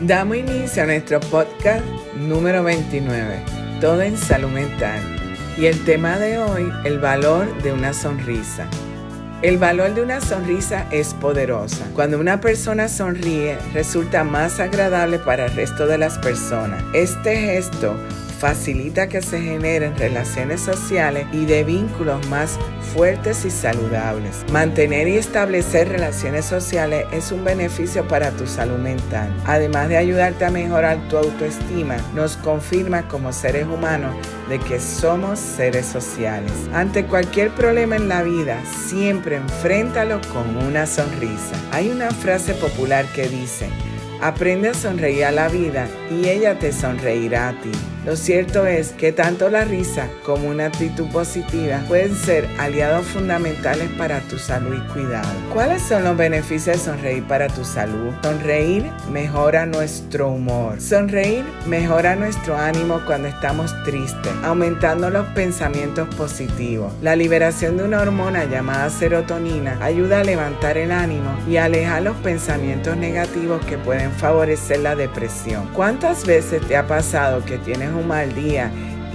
Damos inicio a nuestro podcast número 29, Todo en Salud Mental. Y el tema de hoy, el valor de una sonrisa. El valor de una sonrisa es poderosa. Cuando una persona sonríe, resulta más agradable para el resto de las personas. Este gesto facilita que se generen relaciones sociales y de vínculos más fuertes y saludables. Mantener y establecer relaciones sociales es un beneficio para tu salud mental. Además de ayudarte a mejorar tu autoestima, nos confirma como seres humanos de que somos seres sociales. Ante cualquier problema en la vida, siempre enfréntalo con una sonrisa. Hay una frase popular que dice, aprende a sonreír a la vida y ella te sonreirá a ti. Lo cierto es que tanto la risa como una actitud positiva pueden ser aliados fundamentales para tu salud y cuidado. ¿Cuáles son los beneficios de sonreír para tu salud? Sonreír mejora nuestro humor. Sonreír mejora nuestro ánimo cuando estamos tristes, aumentando los pensamientos positivos. La liberación de una hormona llamada serotonina ayuda a levantar el ánimo y alejar los pensamientos negativos que pueden favorecer la depresión. ¿Cuántas veces te ha pasado que tienes mal día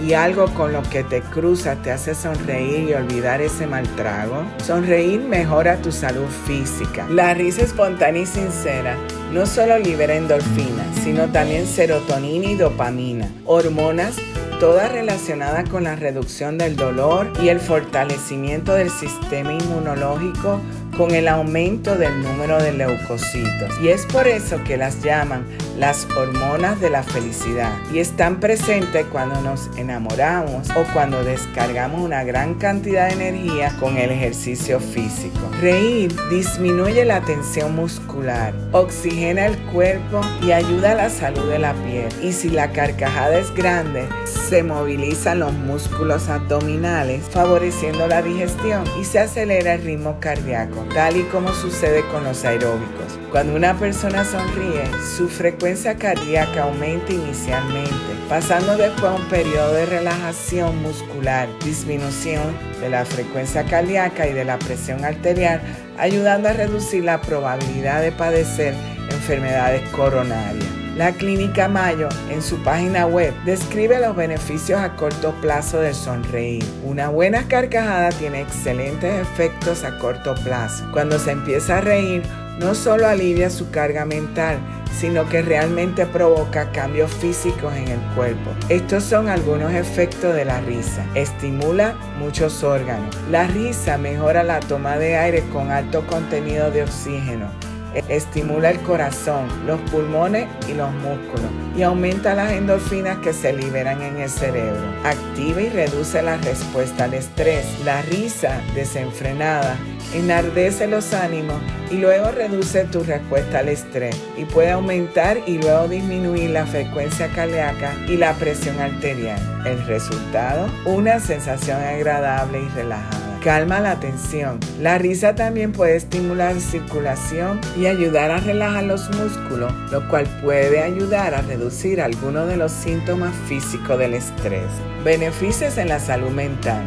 y algo con lo que te cruza te hace sonreír y olvidar ese mal trago? Sonreír mejora tu salud física. La risa espontánea y sincera no solo libera endorfinas, sino también serotonina y dopamina, hormonas todas relacionadas con la reducción del dolor y el fortalecimiento del sistema inmunológico con el aumento del número de leucocitos. Y es por eso que las llaman las hormonas de la felicidad y están presentes cuando nos enamoramos o cuando descargamos una gran cantidad de energía con el ejercicio físico. Reír disminuye la tensión muscular, oxigena el cuerpo y ayuda a la salud de la piel. Y si la carcajada es grande, se movilizan los músculos abdominales, favoreciendo la digestión y se acelera el ritmo cardíaco tal y como sucede con los aeróbicos. Cuando una persona sonríe, su frecuencia cardíaca aumenta inicialmente, pasando después a un periodo de relajación muscular, disminución de la frecuencia cardíaca y de la presión arterial, ayudando a reducir la probabilidad de padecer enfermedades coronarias. La Clínica Mayo, en su página web, describe los beneficios a corto plazo de sonreír. Una buena carcajada tiene excelentes efectos a corto plazo. Cuando se empieza a reír, no solo alivia su carga mental, sino que realmente provoca cambios físicos en el cuerpo. Estos son algunos efectos de la risa. Estimula muchos órganos. La risa mejora la toma de aire con alto contenido de oxígeno estimula el corazón, los pulmones y los músculos y aumenta las endorfinas que se liberan en el cerebro. Activa y reduce la respuesta al estrés. La risa desenfrenada enardece los ánimos y luego reduce tu respuesta al estrés y puede aumentar y luego disminuir la frecuencia cardíaca y la presión arterial. El resultado, una sensación agradable y relajada calma la tensión. La risa también puede estimular la circulación y ayudar a relajar los músculos, lo cual puede ayudar a reducir algunos de los síntomas físicos del estrés. Beneficios en la salud mental.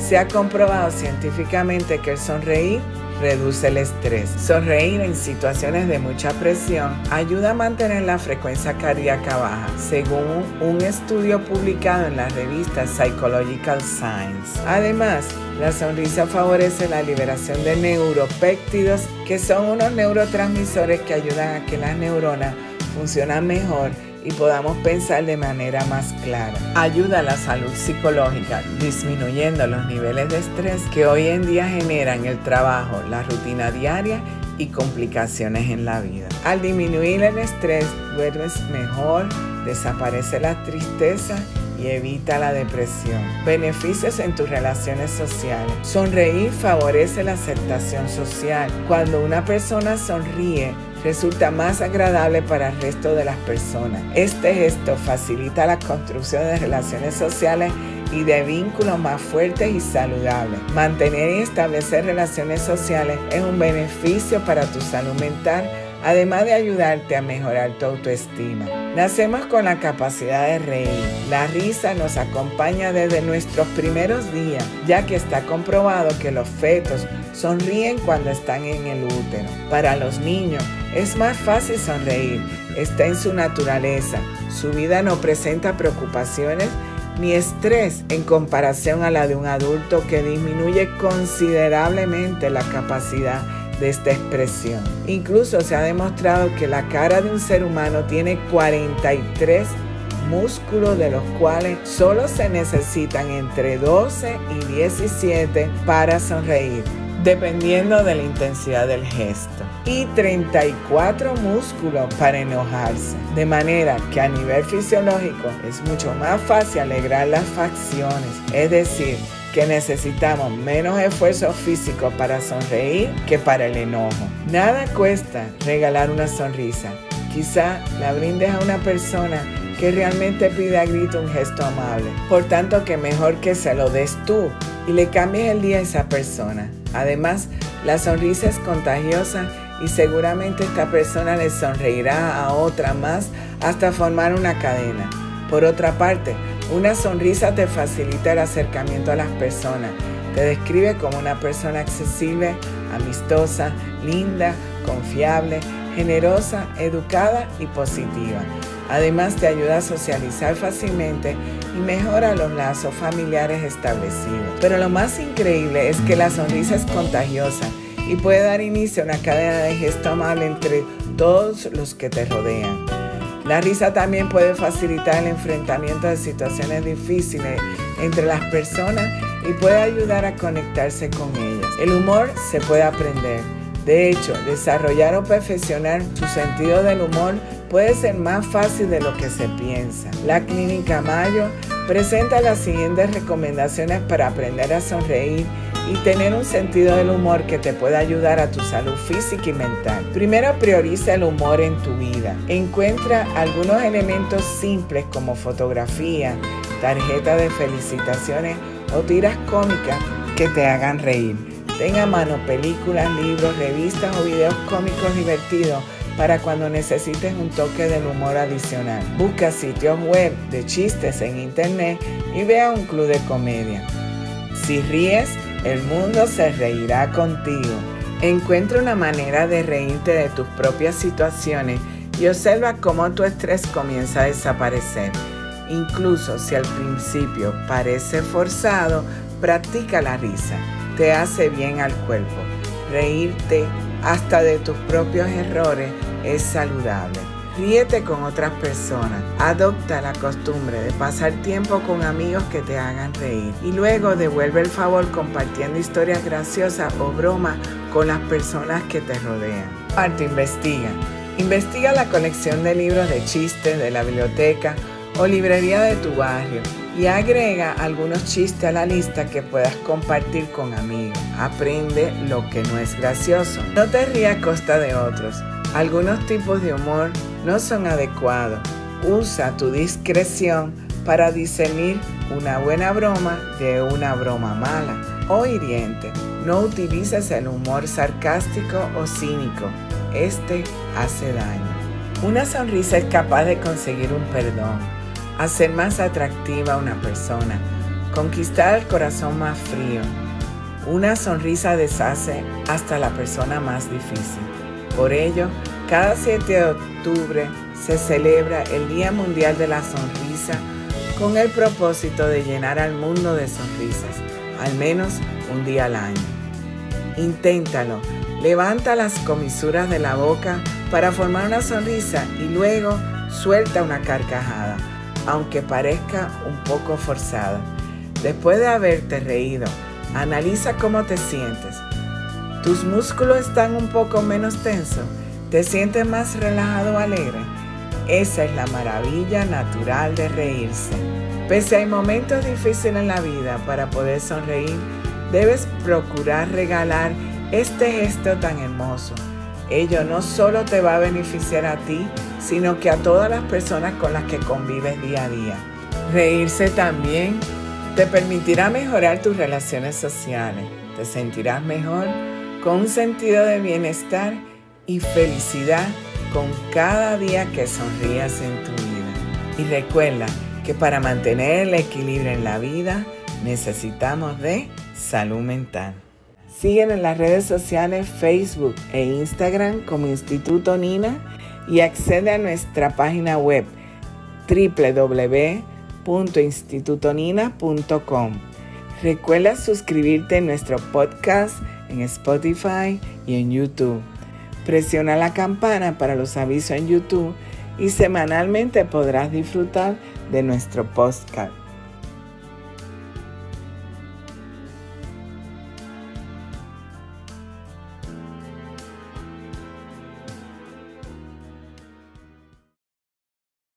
Se ha comprobado científicamente que el sonreír reduce el estrés. Sonreír en situaciones de mucha presión ayuda a mantener la frecuencia cardíaca baja, según un estudio publicado en la revista Psychological Science. Además, la sonrisa favorece la liberación de neuropéptidos, que son unos neurotransmisores que ayudan a que las neuronas funcionen mejor y podamos pensar de manera más clara. Ayuda a la salud psicológica, disminuyendo los niveles de estrés que hoy en día generan el trabajo, la rutina diaria y complicaciones en la vida. Al disminuir el estrés, duermes mejor, desaparece la tristeza y evita la depresión. Beneficios en tus relaciones sociales. Sonreír favorece la aceptación social. Cuando una persona sonríe, resulta más agradable para el resto de las personas. Este gesto facilita la construcción de relaciones sociales y de vínculos más fuertes y saludables. Mantener y establecer relaciones sociales es un beneficio para tu salud mental además de ayudarte a mejorar tu autoestima. Nacemos con la capacidad de reír. La risa nos acompaña desde nuestros primeros días, ya que está comprobado que los fetos sonríen cuando están en el útero. Para los niños es más fácil sonreír, está en su naturaleza. Su vida no presenta preocupaciones ni estrés en comparación a la de un adulto que disminuye considerablemente la capacidad de esta expresión. Incluso se ha demostrado que la cara de un ser humano tiene 43 músculos de los cuales solo se necesitan entre 12 y 17 para sonreír, dependiendo de la intensidad del gesto. Y 34 músculos para enojarse. De manera que a nivel fisiológico es mucho más fácil alegrar las facciones, es decir, que necesitamos menos esfuerzo físico para sonreír que para el enojo. Nada cuesta regalar una sonrisa. Quizá la brindes a una persona que realmente pide a grito un gesto amable. Por tanto, que mejor que se lo des tú y le cambies el día a esa persona. Además, la sonrisa es contagiosa y seguramente esta persona le sonreirá a otra más hasta formar una cadena. Por otra parte, una sonrisa te facilita el acercamiento a las personas. Te describe como una persona accesible, amistosa, linda, confiable, generosa, educada y positiva. Además te ayuda a socializar fácilmente y mejora los lazos familiares establecidos. Pero lo más increíble es que la sonrisa es contagiosa y puede dar inicio a una cadena de gesto amable entre todos los que te rodean. La risa también puede facilitar el enfrentamiento de situaciones difíciles entre las personas y puede ayudar a conectarse con ellas. El humor se puede aprender. De hecho, desarrollar o perfeccionar su sentido del humor puede ser más fácil de lo que se piensa. La Clínica Mayo presenta las siguientes recomendaciones para aprender a sonreír y tener un sentido del humor que te pueda ayudar a tu salud física y mental. Primero prioriza el humor en tu vida. Encuentra algunos elementos simples como fotografía, tarjeta de felicitaciones o tiras cómicas que te hagan reír. Tenga a mano películas, libros, revistas o videos cómicos divertidos para cuando necesites un toque del humor adicional. Busca sitios web de chistes en internet y vea un club de comedia. Si ríes, el mundo se reirá contigo. Encuentra una manera de reírte de tus propias situaciones y observa cómo tu estrés comienza a desaparecer. Incluso si al principio parece forzado, practica la risa. Te hace bien al cuerpo. Reírte hasta de tus propios errores es saludable. Ríete con otras personas. Adopta la costumbre de pasar tiempo con amigos que te hagan reír. Y luego devuelve el favor compartiendo historias graciosas o bromas con las personas que te rodean. Parte investiga. Investiga la colección de libros de chistes de la biblioteca o librería de tu barrio y agrega algunos chistes a la lista que puedas compartir con amigos. Aprende lo que no es gracioso. No te rías a costa de otros. Algunos tipos de humor no son adecuados. Usa tu discreción para discernir una buena broma de una broma mala o hiriente. No utilices el humor sarcástico o cínico. Este hace daño. Una sonrisa es capaz de conseguir un perdón, hacer más atractiva a una persona, conquistar el corazón más frío. Una sonrisa deshace hasta la persona más difícil. Por ello, cada 7 de octubre se celebra el Día Mundial de la Sonrisa con el propósito de llenar al mundo de sonrisas, al menos un día al año. Inténtalo, levanta las comisuras de la boca para formar una sonrisa y luego suelta una carcajada, aunque parezca un poco forzada. Después de haberte reído, analiza cómo te sientes. ¿Tus músculos están un poco menos tensos? ¿Te sientes más relajado o alegre? Esa es la maravilla natural de reírse. Pese a momentos difíciles en la vida para poder sonreír, debes procurar regalar este gesto tan hermoso. Ello no solo te va a beneficiar a ti, sino que a todas las personas con las que convives día a día. Reírse también te permitirá mejorar tus relaciones sociales. Te sentirás mejor con un sentido de bienestar y felicidad con cada día que sonrías en tu vida. Y recuerda que para mantener el equilibrio en la vida necesitamos de salud mental. Síguenos en las redes sociales Facebook e Instagram como Instituto Nina y accede a nuestra página web www.institutonina.com. Recuerda suscribirte a nuestro podcast en Spotify y en YouTube. Presiona la campana para los avisos en YouTube y semanalmente podrás disfrutar de nuestro podcast.